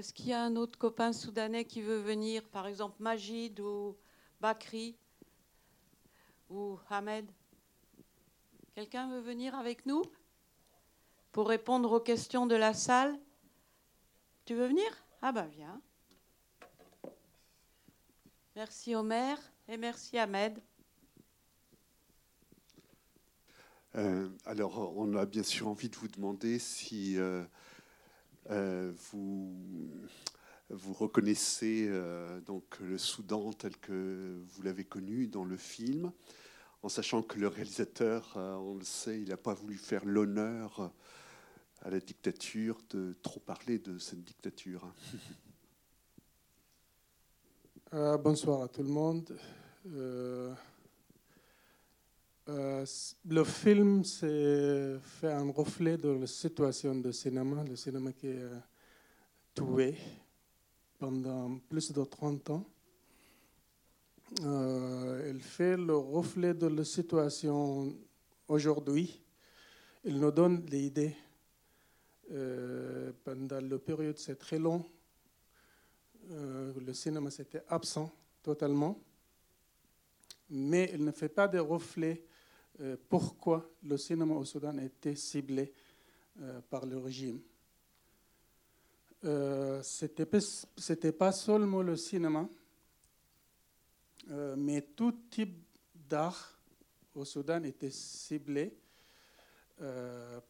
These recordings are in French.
Est-ce qu'il y a un autre copain soudanais qui veut venir, par exemple Majid ou Bakri ou Ahmed Quelqu'un veut venir avec nous pour répondre aux questions de la salle? Tu veux venir? Ah ben viens. Merci Omer et merci Ahmed. Euh, alors, on a bien sûr envie de vous demander si euh, vous, vous reconnaissez donc le Soudan tel que vous l'avez connu dans le film, en sachant que le réalisateur, on le sait, il n'a pas voulu faire l'honneur à la dictature de trop parler de cette dictature. bonsoir à tout le monde. Euh, le film fait un reflet de la situation du cinéma, le cinéma qui est tué pendant plus de 30 ans. Euh, il fait le reflet de la situation aujourd'hui. Il nous donne des idées. Euh, pendant la période, c'est très long. le cinéma, c'était absent totalement. Mais il ne fait pas de reflet euh, pourquoi le cinéma au Soudan été ciblé euh, par le régime. Euh, Ce n'était pas seulement le cinéma, mais tout type d'art au Soudan était ciblé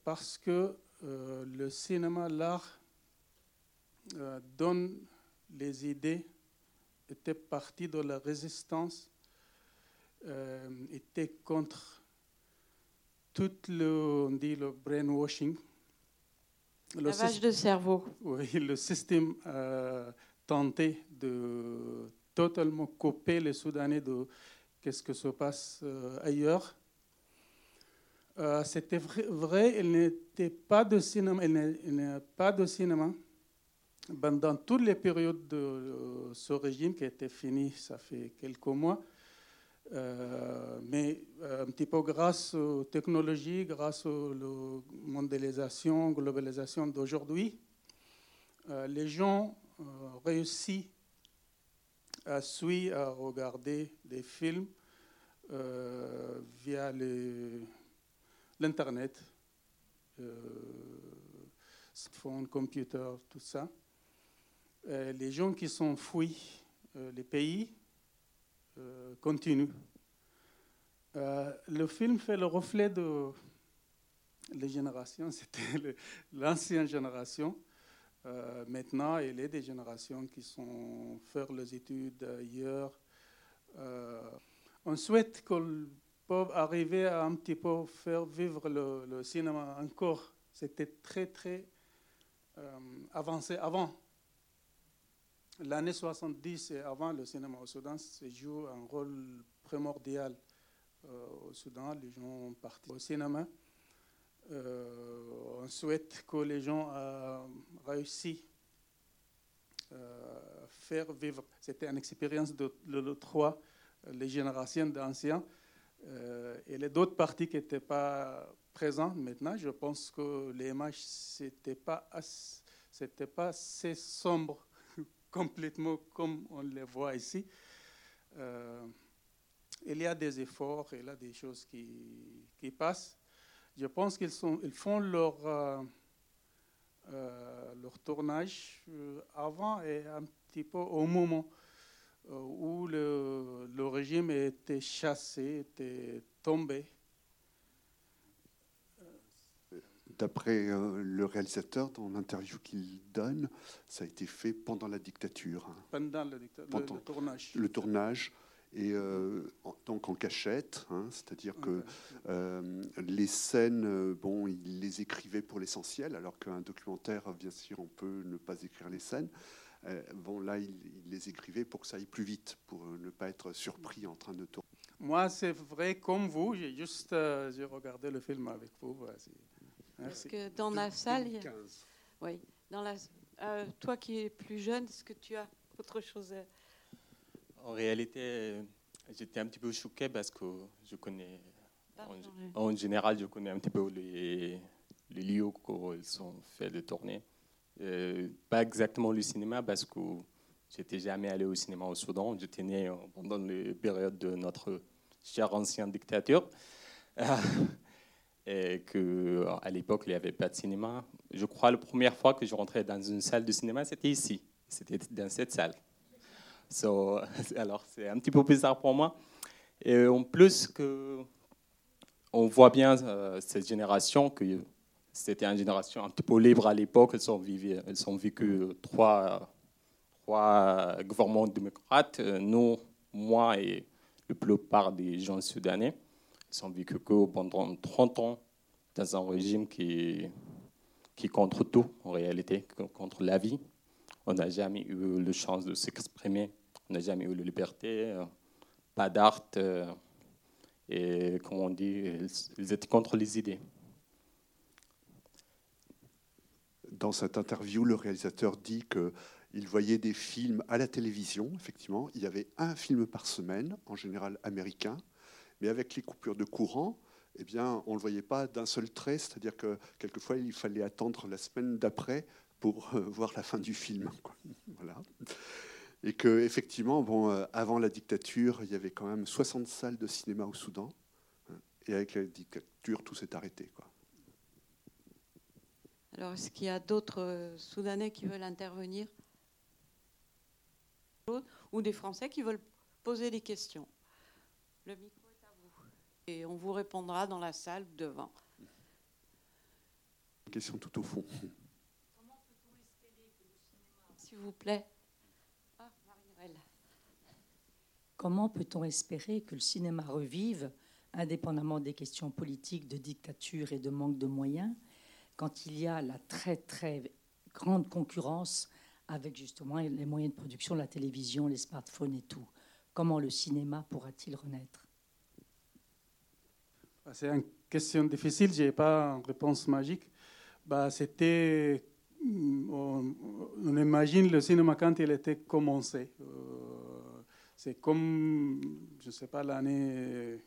parce que le cinéma, l'art, donne les idées, était parti de la résistance, était contre tout le, on dit le brainwashing. Le Lavage de cerveau. Oui, le système a tenté de totalement couper les Soudanais de qu'est-ce que se passe euh, ailleurs. Euh, c'était vrai, il n'était pas de cinéma, il n'y a pas de cinéma pendant toutes les périodes de euh, ce régime qui était fini, ça fait quelques mois. Euh, mais euh, un petit peu grâce aux technologies, grâce à la mondialisation, globalisation d'aujourd'hui, euh, les gens réussissent à suivre, à regarder des films via l'Internet, smartphone, computer, tout ça. les gens qui sont fuis les pays euh, continue. Euh, le film fait le reflet de les générations. C'était l'ancienne génération. Euh, maintenant, il y a des générations qui sont faire les études ailleurs. on souhaite qu'on puisse arriver à un petit peu faire vivre le, cinéma encore. C'était très, très avancé avant l'année 70 et avant, le cinéma au Soudan joue un rôle primordial euh, au Soudan. Les gens partent au cinéma. Euh, on souhaite que les gens aient réussi à euh, faire vivre. C'était une expérience de, trois, les générations d'anciens. et les d'autres parties qui n'étaient pas présentes maintenant, je pense que les images, ce n'était pas, pas assez sombre complètement comme on les voit ici. Euh, il y a des efforts, il y a des choses qui, qui passent. Je pense qu'ils ils font leur, euh, euh, leur tournage avant et un petit peu au moment où le, le régime était chassé, était tombé. D'après euh, le réalisateur, dans l'interview qu'il donne, ça a été fait pendant la dictature. Hein. Pendant, le, tournage. Le tournage. Et euh, donc en cachette, hein, c'est-à-dire que euh, les scènes, bon, il les écrivait pour l'essentiel, alors qu'un documentaire, bien sûr, on peut ne pas écrire les scènes. bon, là, il, les écrivait pour que ça aille plus vite, pour ne pas être surpris en train de tourner. Moi, c'est vrai, comme vous, j'ai juste j'ai regardé le film avec vous. Parce que dans la salle, oui, dans la, euh, toi qui es plus jeune, est-ce que tu as autre chose à... En réalité, j'étais un petit peu choqué parce que je connais, en, général, je connais un petit peu les, les lieux où ils sont faits de tourner. Euh, pas exactement le cinéma parce que j'étais jamais allé au cinéma au Soudan. J'étais né pendant les périodes de notre cher ancien dictature. et qu'à l'époque, il n'y avait pas de cinéma. Je crois la première fois que je rentrais dans une salle de cinéma, c'était ici. C'était dans cette salle. So, alors, c'est un petit peu bizarre pour moi. Et en plus, que, on voit bien euh, cette génération, que c'était une génération un petit peu libre à l'époque. Elles, elles ont vécu trois, trois gouvernements démocrates. Nous, moi et la plupart des gens soudanais, ils ont vécu que pendant 30 ans dans un régime qui, qui contre tout, en réalité, contre la vie. On n'a jamais eu la chance de s'exprimer, on n'a jamais eu la liberté, euh, pas d'art. Euh, et comme on dit, ils étaient contre les idées. Dans cette interview, le réalisateur dit qu'il voyait des films à la télévision, effectivement. Il y avait un film par semaine, en général américain, mais avec les coupures de courant, eh bien, on ne le voyait pas d'un seul trait, c'est-à-dire que quelquefois, il fallait attendre la semaine d'après pour euh, voir la fin du film. Voilà. Et que effectivement, bon, euh, avant la dictature, il y avait quand même 60 salles de cinéma au Soudan, hein, et avec la dictature, tout s'est arrêté. Alors, est-ce qu'il y a d'autres euh, Soudanais qui veulent intervenir? Ou des Français qui veulent poser des questions? Le micro. Et on vous répondra dans la salle devant. Question tout au fond. Comment peut-on espérer que le cinéma, s'il vous plaît ah, Comment peut-on espérer que le cinéma revive, indépendamment des questions politiques, de dictature et de manque de moyens, quand il y a la très très grande concurrence avec justement les moyens de production, la télévision, les smartphones et tout? Comment le cinéma pourra-t-il renaître? C'est une question difficile, je n'ai pas une réponse magique. Bah, C'était, on, imagine le cinéma quand il était commencé. Euh, c'est comme, je ne sais pas, l'année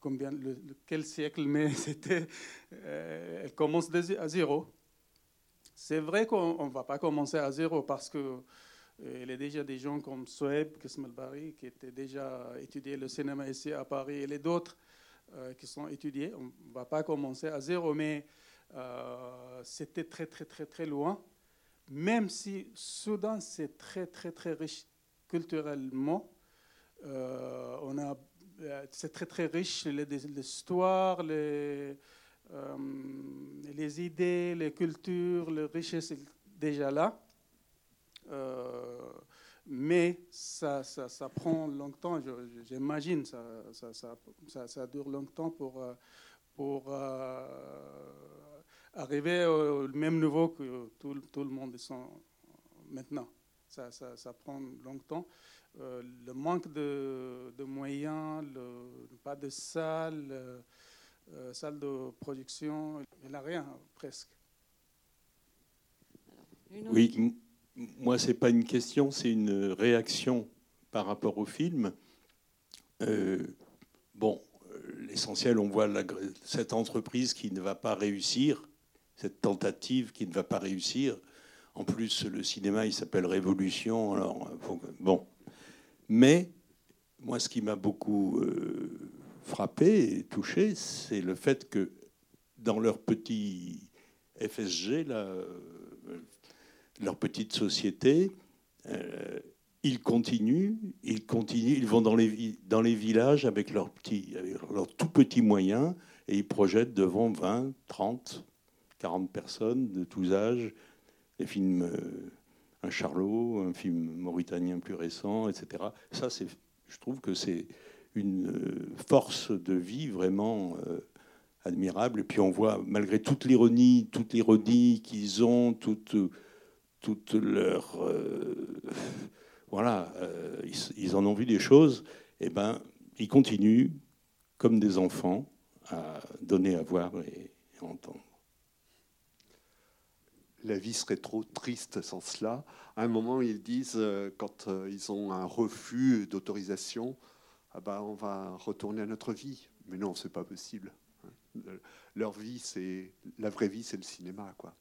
combien, quel siècle, mais c'était, euh, elle commence à zéro. C'est vrai qu'on ne va pas commencer à zéro parce que euh, il y a déjà des gens comme Soeb Kesmelbari qui étaient déjà étudié le cinéma ici à Paris et les d'autres euh, qui sont étudiés. On ne va pas commencer à zéro, mais c'était très très très très loin. Même si Soudan c'est très très très riche culturellement, on a euh, c'est très très riche, l'histoire, les, euh, les idées, les cultures, la richesse est déjà là. Euh, mais ça, ça, ça, prend longtemps, j'imagine, ça, ça, ça, dure longtemps pour, pour arriver au même niveau que tout, tout le monde est maintenant. Ça, ça, prend longtemps. Euh, le manque de, moyens, le, pas de salle, euh, euh, salle de production, il n'a rien presque. Oui, moi, ce n'est pas une question, c'est une réaction par rapport au film. bon, l'essentiel, on voit cette entreprise qui ne va pas réussir, cette tentative qui ne va pas réussir. En plus, le cinéma, il s'appelle Révolution. Alors, bon, mais moi, ce qui m'a beaucoup euh, frappé et touché, c'est le fait que dans leur petit FSG, euh, leur petite société, euh, ils continuent, ils continuent, ils vont dans les, villages avec leurs petits, leurs tout petits moyens et ils projettent devant 20, 30, 40 personnes de tous âges des films un Charlot, un film mauritanien plus récent, etc. Ça, je trouve que c'est une euh, force de vie vraiment euh, admirable. Et puis on voit, malgré toute l'ironie, toute l'ironie qu'ils ont, toute, toute leur... Euh, voilà, ils, en ont vu des choses, et eh ben, ils continuent, comme des enfants, à donner à voir et à entendre la vie serait trop triste sans cela. À un moment, ils disent, euh, quand euh, ils ont un refus d'autorisation, ah bah, on va retourner à notre vie. Mais non, c'est pas possible. Leur vie, c'est la vraie vie, c'est le cinéma, quoi.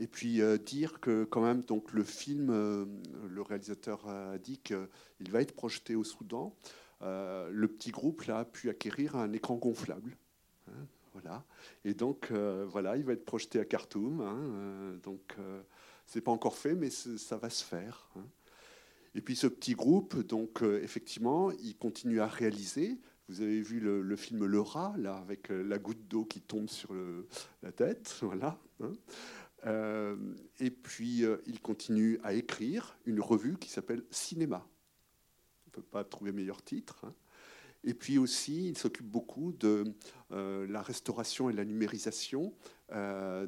Et puis euh, dire que quand même, donc le film, euh, le réalisateur a dit qu'il va être projeté au Soudan. Euh, le petit groupe là, a pu acquérir un écran gonflable. Hein, voilà. Et donc, voilà, il va être projeté à Khartoum. Hein, donc, c'est pas encore fait, mais ça va se faire. Hein. Et puis ce petit groupe, donc effectivement, il continue à réaliser. Vous avez vu le, film Le Rat, là, avec la goutte d'eau qui tombe sur la tête, voilà. Euh, et puis, euh, il continue à écrire une revue qui s'appelle Cinéma. On ne peut pas trouver meilleur titre. Hein. Et puis aussi, il s'occupe beaucoup de euh, la restauration et la numérisation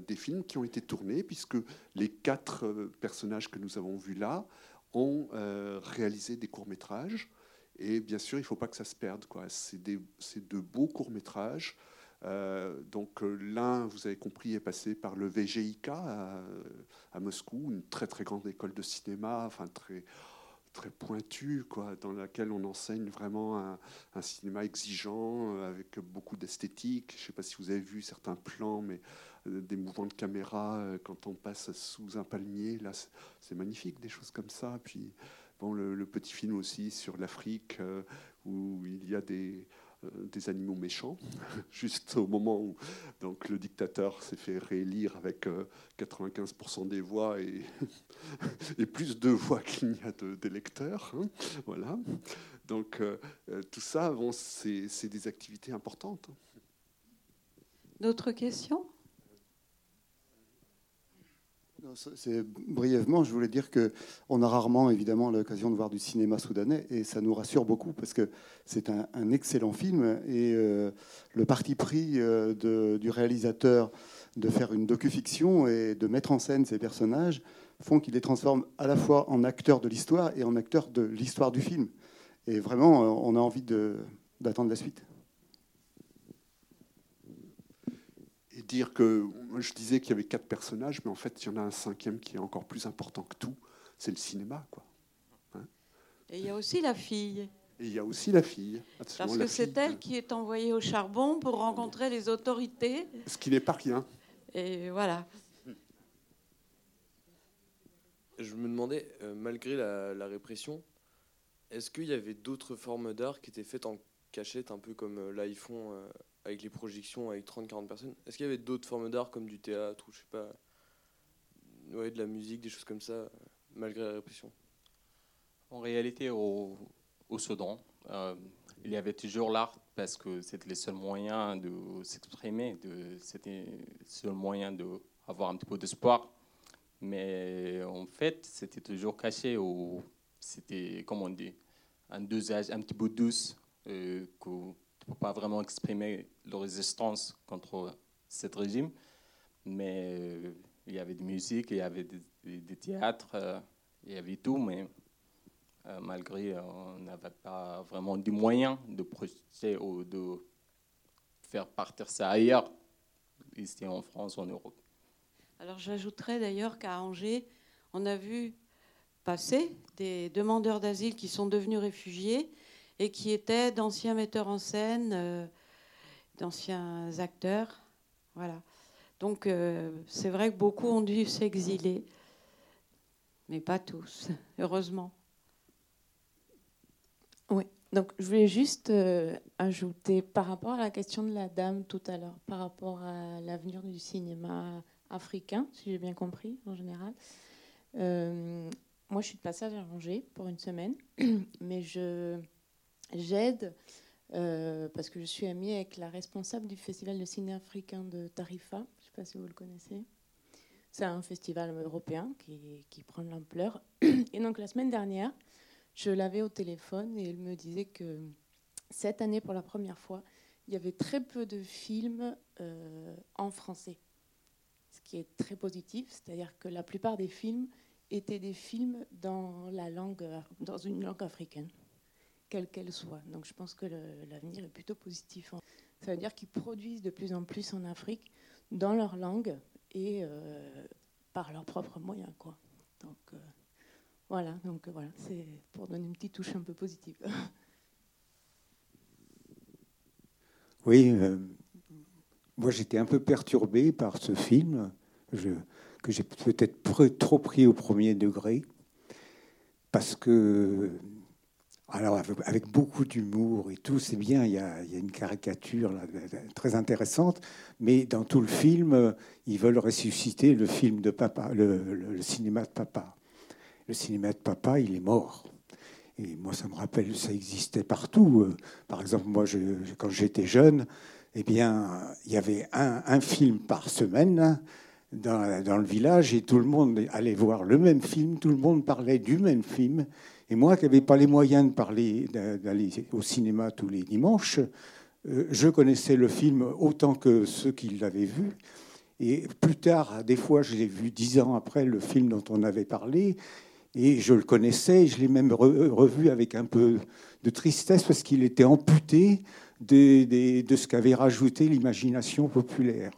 des films qui ont été tournés, puisque les quatre personnages que nous avons vus là ont réalisé des courts-métrages. Et bien sûr, il ne faut pas que ça se perde. C'est de beaux courts-métrages euh, donc euh, l'un, vous avez compris, est passé par le VGIK à, Moscou, une très très grande école de cinéma, enfin très très pointue, quoi, dans laquelle on enseigne vraiment un, cinéma exigeant, euh, avec beaucoup d'esthétique. Je ne sais pas si vous avez vu certains plans, mais des mouvements de caméra quand on passe sous un palmier, là, c'est magnifique, des choses comme ça. Puis bon, le petit film aussi sur l'Afrique, où il y a des euh, des animaux méchants, juste au moment où donc, le dictateur s'est fait réélire avec 95% euh, des voix et, et, plus de voix qu'il n'y a d'électeurs. Hein, voilà. Donc euh, tout ça, bon, c'est des activités importantes. D'autres questions? C'est brièvement, je voulais dire que on a rarement évidemment l'occasion de voir du cinéma soudanais et ça nous rassure beaucoup parce que c'est un, excellent film et euh, le parti pris euh, du réalisateur de faire une docu-fiction et de mettre en scène ces personnages font qu'il les transforme à la fois en acteurs de l'histoire et en acteurs de l'histoire du film. Et vraiment, euh, on a envie d'attendre la suite. Dire que je disais qu'il y avait quatre personnages, mais en fait, il y en a un cinquième qui est encore plus important que tout, c'est le cinéma. Quoi. Hein et il y a aussi la fille. Et il y a aussi la fille. Parce que c'est elle qui est envoyée au charbon pour rencontrer les autorités. Ce qui n'est pas rien. Et voilà. Je me demandais, euh, malgré la, la répression, est-ce qu'il y avait d'autres formes d'art qui étaient faites en cachette, un peu comme euh, avec les projections avec 30-40 personnes. Est-ce qu'il y avait d'autres formes d'art comme du théâtre ou je sais pas, ouais, de la musique, des choses comme ça, malgré la répression? En réalité, au, au Soudan, euh, il y avait toujours l'art parce que c'était le seul moyen de s'exprimer, c'était le seul moyen d'avoir un petit peu d'espoir. Mais en fait, c'était toujours caché ou c'était, comme on dit, un dosage un petit peu douce euh, peut pas vraiment exprimer leur résistance contre ce régime. Mais il y avait de musique, il y avait des, théâtres, euh, il y avait tout, mais euh, malgré on n'avait pas vraiment de moyens de projeter ou de faire partir ça ailleurs, ici en France, en Europe. Alors j'ajouterais d'ailleurs qu'à Angers, on a vu passer des demandeurs d'asile qui sont devenus réfugiés et qui étaient d'anciens metteurs en scène, euh, d'anciens acteurs. Voilà. Donc euh, c'est vrai que beaucoup ont dû s'exiler, mais pas tous, heureusement. Oui, donc je voulais juste euh, ajouter par rapport à la question de la dame tout à l'heure, par rapport à l'avenir du cinéma africain, si j'ai bien compris en général. moi, je suis de passage à Angers pour une semaine, mais je j'aide euh, parce que je suis amie avec la responsable du Festival de ciné africain de Tarifa. Je ne sais pas si vous le connaissez. C'est un festival européen qui, prend de l'ampleur. Et donc la semaine dernière, je l'avais au téléphone et elle me disait que cette année, pour la première fois, il y avait très peu de films euh, en français. Ce qui est très positif, c'est-à-dire que la plupart des films étaient des films dans, la langue, dans une langue africaine quelle qu'elle soit. Donc je pense que l'avenir est plutôt positif. Ça veut dire qu'ils produisent de plus en plus en Afrique dans leur langue et euh, par leurs propres moyens. Quoi. Donc euh, voilà, donc voilà, c'est pour donner une petite touche un peu positive. Oui, euh, moi j'étais un peu perturbé par ce film. Que j'ai peut-être trop pris au premier degré, parce que, alors avec beaucoup d'humour et tout, c'est bien, il y, a, une caricature très intéressante, mais dans tout le film, ils veulent ressusciter le cinéma de papa. Le cinéma de papa, il est mort. Et moi, ça me rappelle, ça existait partout. Par exemple, moi, quand j'étais jeune, eh bien, il y avait un, film par semaine dans, dans, le village et tout le monde allait voir le même film, tout le monde parlait du même film. Et moi, qui n'avais pas les moyens de parler, d'aller au cinéma tous les dimanches, euh, je connaissais le film autant que ceux qui l'avaient vu. Et plus tard, des fois, je l'ai vu dix ans après le film dont on avait parlé. Et je le connaissais, je l'ai même revu avec un peu de tristesse parce qu'il était amputé de, ce qu'avait rajouté l'imagination populaire,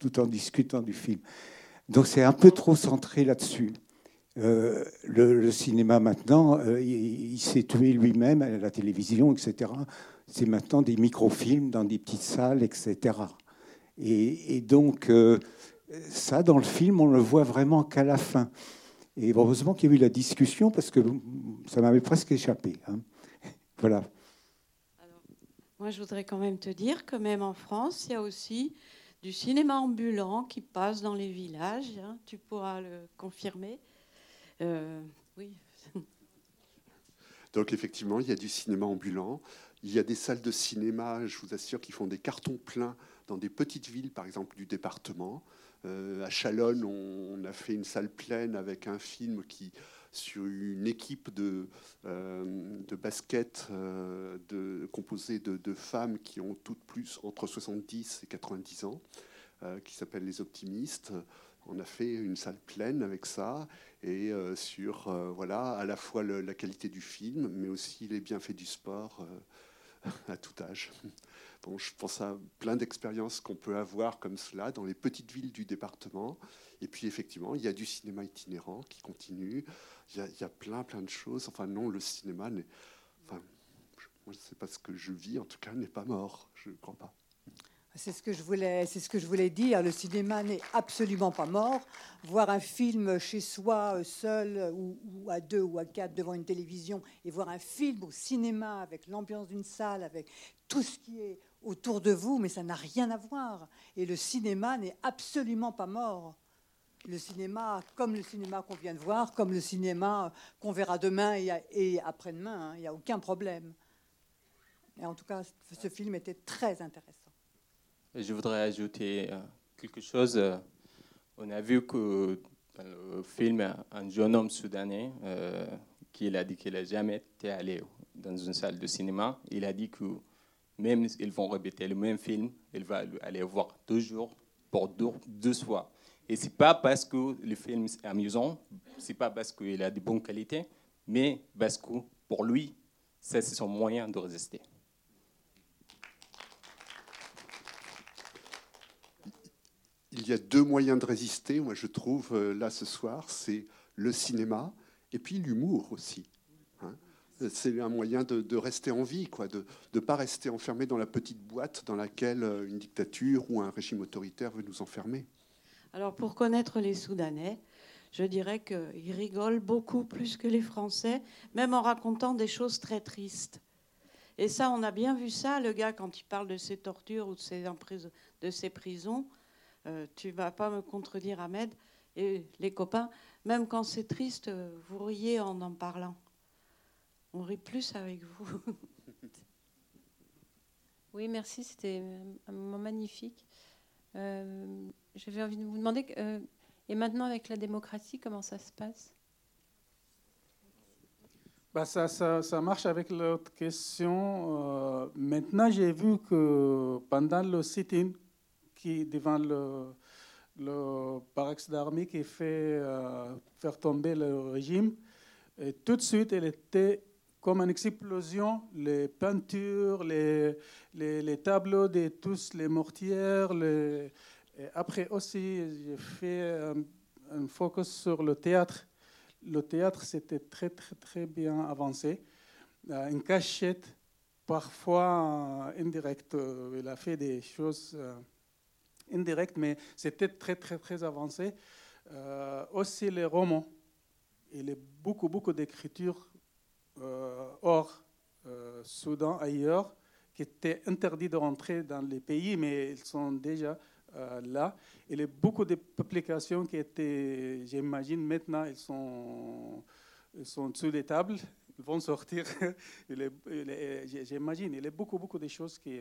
tout en discutant du film. Donc c'est un peu trop centré là-dessus. Euh, le, cinéma maintenant, euh, il, s'est tué lui-même à la télévision, etc. C'est maintenant des microfilms dans des petites salles, etc. Et, donc euh, ça, dans le film, on le voit vraiment qu'à la fin. Et heureusement qu'il y a eu la discussion parce que ça m'avait presque échappé. Hein. Voilà. moi, je voudrais quand même te dire que même en France, il y a aussi du cinéma ambulant qui passe dans les villages. Hein. Tu pourras le confirmer. Euh, oui. Donc effectivement, il y a du cinéma ambulant. Il y a des salles de cinéma, je vous assure, qui font des cartons pleins dans des petites villes, par exemple du département. Euh, à Chalonne, on, a fait une salle pleine avec un film qui sur une équipe de, euh, de basket euh, de, composée de, femmes qui ont toutes plus entre 70 et 90 ans, qui s'appelle Les Optimistes. On a fait une salle pleine avec ça et sur voilà à la fois la qualité du film, mais aussi les bienfaits du sport à tout âge. Bon, je pense à plein d'expériences qu'on peut avoir comme cela dans les petites villes du département. Et puis effectivement, il y a du cinéma itinérant qui continue. Il y a, plein, plein de choses. Enfin non, le cinéma n'est... Je ne sais pas ce que je vis, en tout cas, n'est pas mort. Je ne crois pas. C'est ce que je voulais, c'est ce que je voulais dire. Le cinéma n'est absolument pas mort. Voir un film chez soi, euh, seul ou, à deux ou à quatre devant une télévision, et voir un film au cinéma avec l'ambiance d'une salle, avec tout ce qui est autour de vous, mais ça n'a rien à voir. Et le cinéma n'est absolument pas mort. Le cinéma, comme le cinéma qu'on vient de voir, comme le cinéma qu'on verra demain et après-demain, hein, il n'y a aucun problème. Et en tout cas, ce film était très intéressant. Je voudrais ajouter euh, quelque chose. Euh, on a vu que dans le film, un jeune homme soudanais euh, qui a dit qu'il n'a jamais été allé dans une salle de cinéma, il a dit que même ils vont répéter le même film, il va aller voir deux jours pour deux, deux fois. Et c'est pas parce que le film est amusant, c'est pas parce qu'il a de bonnes qualités, mais parce que pour lui, c'est son moyen de résister. Il y a deux moyens de résister, moi je trouve, euh, là ce soir, c'est le cinéma et puis l'humour aussi c'est un moyen de, rester en vie, quoi, de ne pas rester enfermé dans la petite boîte dans laquelle euh, une dictature ou un régime autoritaire veut nous enfermer. Alors pour connaître les Soudanais, je dirais qu'ils rigolent beaucoup plus que les Français, même en racontant des choses très tristes. Et ça, on a bien vu ça, le gars, quand il parle de ses tortures ou de ses, de ses prisons. Euh, tu vas pas me contredire, Ahmed. Et les copains, même quand c'est triste, euh, vous riez en en parlant on rit plus avec vous. oui, merci, c'était un moment magnifique. Euh, j'avais envie de vous demander, euh, et maintenant avec la démocratie, comment ça se passe? Bah ça, ça, marche avec l'autre question. Euh, maintenant, j'ai vu que pendant le sit-in qui devant le, le d'armée qui fait faire tomber le régime, et tout de suite, elle était comme une explosion, les peintures, les, les, tableaux de tous les mortières. Après aussi, j'ai fait un, focus sur le théâtre. Le théâtre, c'était très, très, très bien avancé. Euh, une cachette, parfois indirecte. Il a fait des choses indirectes, mais c'était très, très, très avancé. Euh, aussi les romans. Il y a beaucoup, beaucoup d'écritures euh, hors euh, Soudan, ailleurs, qui étaient interdites de rentrer dans les pays, mais ils sont déjà là. Il y a beaucoup de publications qui étaient, j'imagine, maintenant, ils sont, ils sont sous les tables, ils vont sortir. J'imagine, il y a beaucoup, beaucoup de choses qui,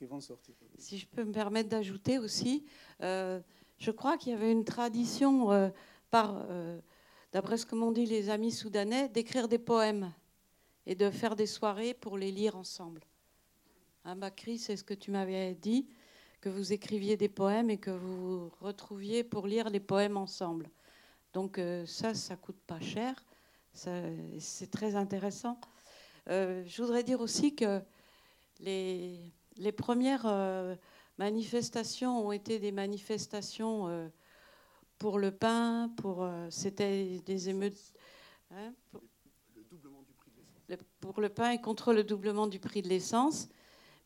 qui vont sortir. Si je peux me permettre d'ajouter aussi, euh, je crois qu'il y avait une tradition, euh, euh, d'après ce que m'ont dit les amis soudanais, d'écrire des poèmes et de faire des soirées pour les lire ensemble. Hein, Bakri, c'est ce que tu m'avais dit, que vous écriviez des poèmes et que vous vous retrouviez pour lire les poèmes ensemble. Donc ça, ça coûte pas cher, c'est très intéressant. Je voudrais dire aussi que les, les premières euh, manifestations ont été des manifestations euh, pour le pain, pour euh, c'était des émeutes hein, pour, le- pour le pain et contre le doublement du prix de l'essence,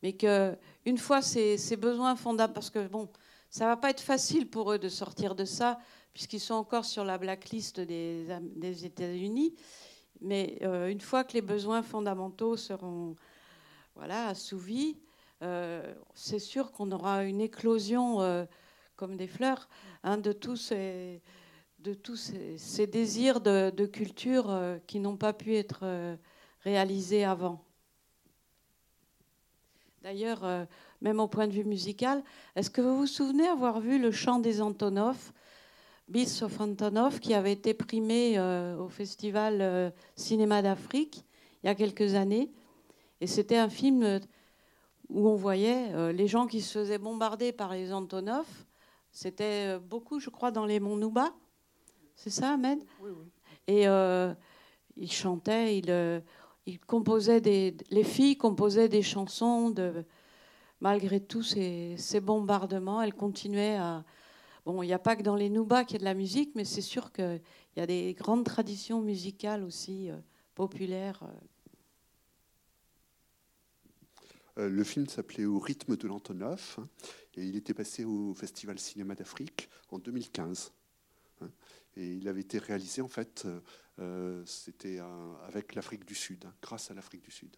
mais que une fois ces, ces besoins fondamentaux, parce que bon, ça va pas être facile pour eux de sortir de ça, puisqu'ils sont encore sur la blacklist des, des États-Unis, mais euh, une fois que les besoins fondamentaux seront voilà, assouvis, c'est sûr qu'on aura une éclosion euh, comme des fleurs hein, de tous ces, désirs de, culture euh, qui n'ont pas pu être euh, réalisés avant. D'ailleurs, euh, même au point de vue musical, est-ce que vous vous souvenez avoir vu le chant des Antonov, Beats of Antonov, qui avait été primé euh, au Festival euh, Cinéma d'Afrique il y a quelques années? Et c'était un film euh, où on voyait euh, les gens qui se faisaient bombarder par les Antonov. C'était euh, beaucoup, je crois, dans les monts Nouba. C'est ça, Ahmed? Oui, oui. Et euh, ils chantaient, ils, euh, ils composaient des, les filles composaient des chansons de, malgré tous ces, ces bombardements, elles continuaient à. Bon, il n'y a pas que dans les Nouba qu'il y a de la musique, mais c'est sûr qu'il y a des grandes traditions musicales aussi euh, populaires. euh. Euh, le film s'appelait Au rythme de l'Antonov hein, et il était passé au Festival Cinéma d'Afrique en 2015. hein, et il avait été réalisé en fait, euh, euh, c'était avec l'Afrique du Sud, hein, grâce à l'Afrique du Sud.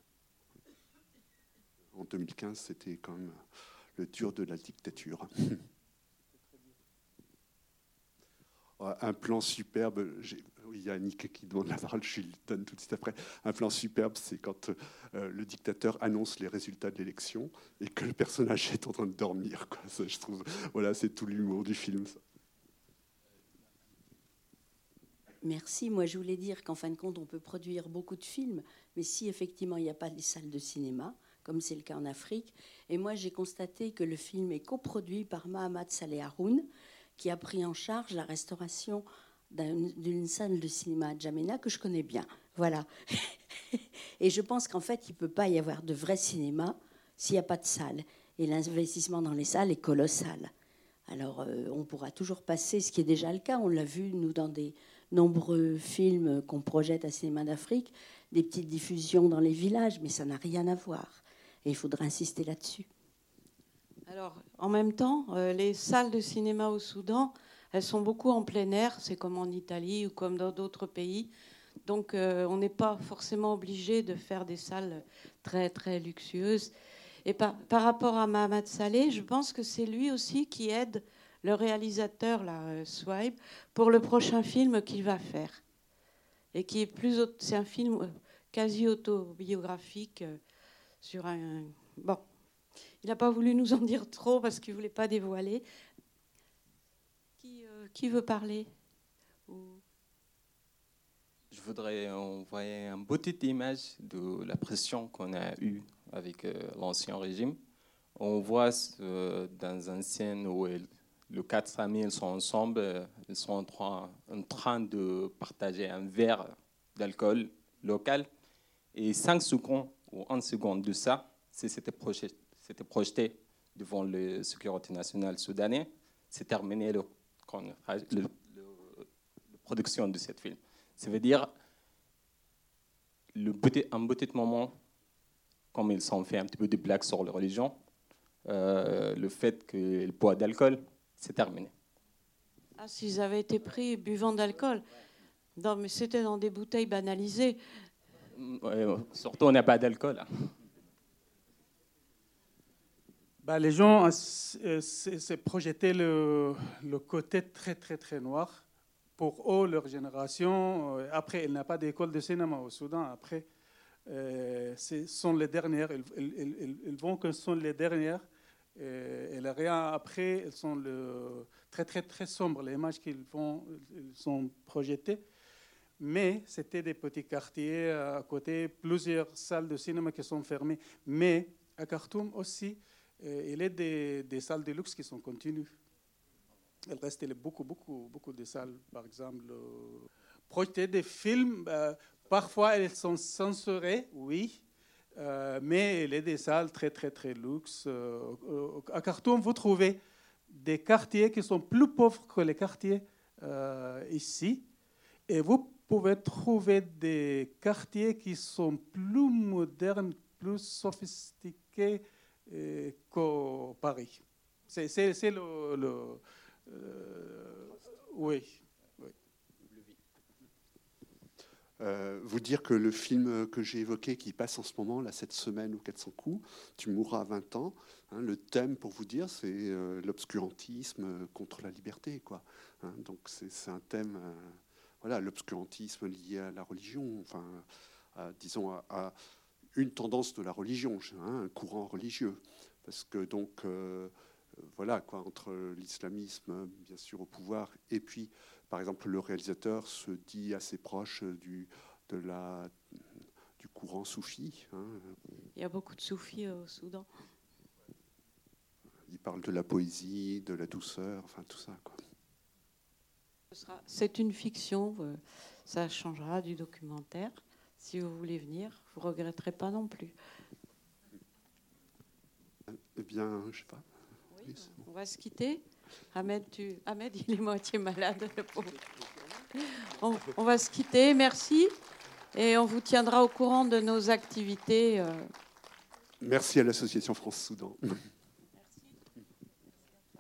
En 2015, c'était quand même le dur de la dictature. Un plan superbe, oui, il y a Annick qui demande la parole, je lui donne tout de suite après. Un plan superbe, c'est quand euh, le dictateur annonce les résultats de l'élection et que le personnage est en train de dormir. Voilà, c'est tout l'humour du film. Merci. Moi, je voulais dire qu'en fin de compte, on peut produire beaucoup de films, mais si effectivement il n'y a pas des salles de cinéma, comme c'est le cas en Afrique, et moi j'ai constaté que le film est coproduit par Mahamat Saleh Haroun, qui a pris en charge la restauration d'une salle de cinéma à Djamena que je connais bien. Voilà. et je pense qu'en fait, il ne peut pas y avoir de vrai cinéma s'il n'y a pas de salle. Et l'investissement dans les salles est colossal. Alors, euh, on pourra toujours passer, ce qui est déjà le cas. On l'a vu, nous, dans des nombreux films qu'on projette à Cinéma d'Afrique, des petites diffusions dans les villages, mais ça n'a rien à voir. Et il faudra insister là-dessus. Alors, en même temps, euh, les salles de cinéma au Soudan, elles sont beaucoup en plein air, c'est comme en Italie ou comme dans d'autres pays. Donc, euh, on n'est pas forcément obligé de faire des salles très, très luxueuses. Et par, rapport à Mohamed Saleh, je pense que c'est lui aussi qui aide le réalisateur, là, euh, Swipe, pour le prochain film qu'il va faire. Et qui est plus. C'est un film euh, quasi autobiographique sur un. Bon. Il n'a pas voulu nous en dire trop parce qu'il ne voulait pas dévoiler. Qui, veut parler Je voudrais envoyer une petite image de la pression qu'on a eue avec euh, l'ancien régime. On voit euh, dans une scène où les quatre amis ils sont ensemble, euh, ils sont en train, de partager un verre d'alcool local. Et cinq secondes ou une seconde de ça, c'était projeté, devant la sécurité nationale soudanais. C'est terminé le, la production de ce film. Ça veut dire le petit, un petit moment, comme ils ont fait un petit peu de blagues sur la religion, euh, le fait que le poids d'alcool, c'est terminé. Ah, s'ils avaient été pris buvant d'alcool. Non, mais c'était dans des bouteilles banalisées. surtout, on n'a pas d'alcool. Hein. Bah, les gens s'est projeté le, le, côté très, très, très noir. Pour eux, leur génération, euh, après, il n'y a pas d'école de cinéma au Soudan. Après, euh, ce sont les dernières. Ils, vont que ce sont les dernières. Et, et rien après, elles sont très, très, très sombres, les images qu'ils vont, ils sont projetées. Mais c'était des petits quartiers à côté, plusieurs salles de cinéma qui sont fermées. Mais à Khartoum aussi, il y a des, salles de luxe qui sont continues. Il reste beaucoup, beaucoup, beaucoup de salles, par exemple. Euh, projeter des films, euh, parfois elles sont censurées, oui, euh, mais il y a des salles très, très, très luxe. à Khartoum, vous trouvez des quartiers qui sont plus pauvres que les quartiers ici. Et vous pouvez trouver des quartiers qui sont plus modernes, plus sophistiqués euh, qu'au Paris. C'est le. le euh, oui. Euh, vous dire que le film que j'ai évoqué, qui passe en ce moment, là, cette semaine ou 400 coups, Tu mourras à 20 ans, hein, le thème, pour vous dire, c'est l'obscurantisme contre la liberté. Quoi, hein. donc c'est un thème, voilà, l'obscurantisme lié à la religion, enfin, disons, à, une tendance de la religion, hein, un courant religieux. Parce que donc, euh, voilà, quoi, entre l'islamisme, bien sûr, au pouvoir, et puis, par exemple, le réalisateur se dit assez proche du, de la, du courant soufi. Hein. Il y a beaucoup de soufis au Soudan. Il parle de la poésie, de la douceur, enfin tout ça. Quoi. C'est une fiction, euh, ça changera du documentaire. Si vous voulez venir, vous regretterez pas non plus. Eh bien, je sais pas. On va se quitter. Ahmed, tu... Ahmed, il est moitié malade. On, on, va se quitter. Merci. Et on vous tiendra au courant de nos activités. Euh. Merci à l'association France-Soudan.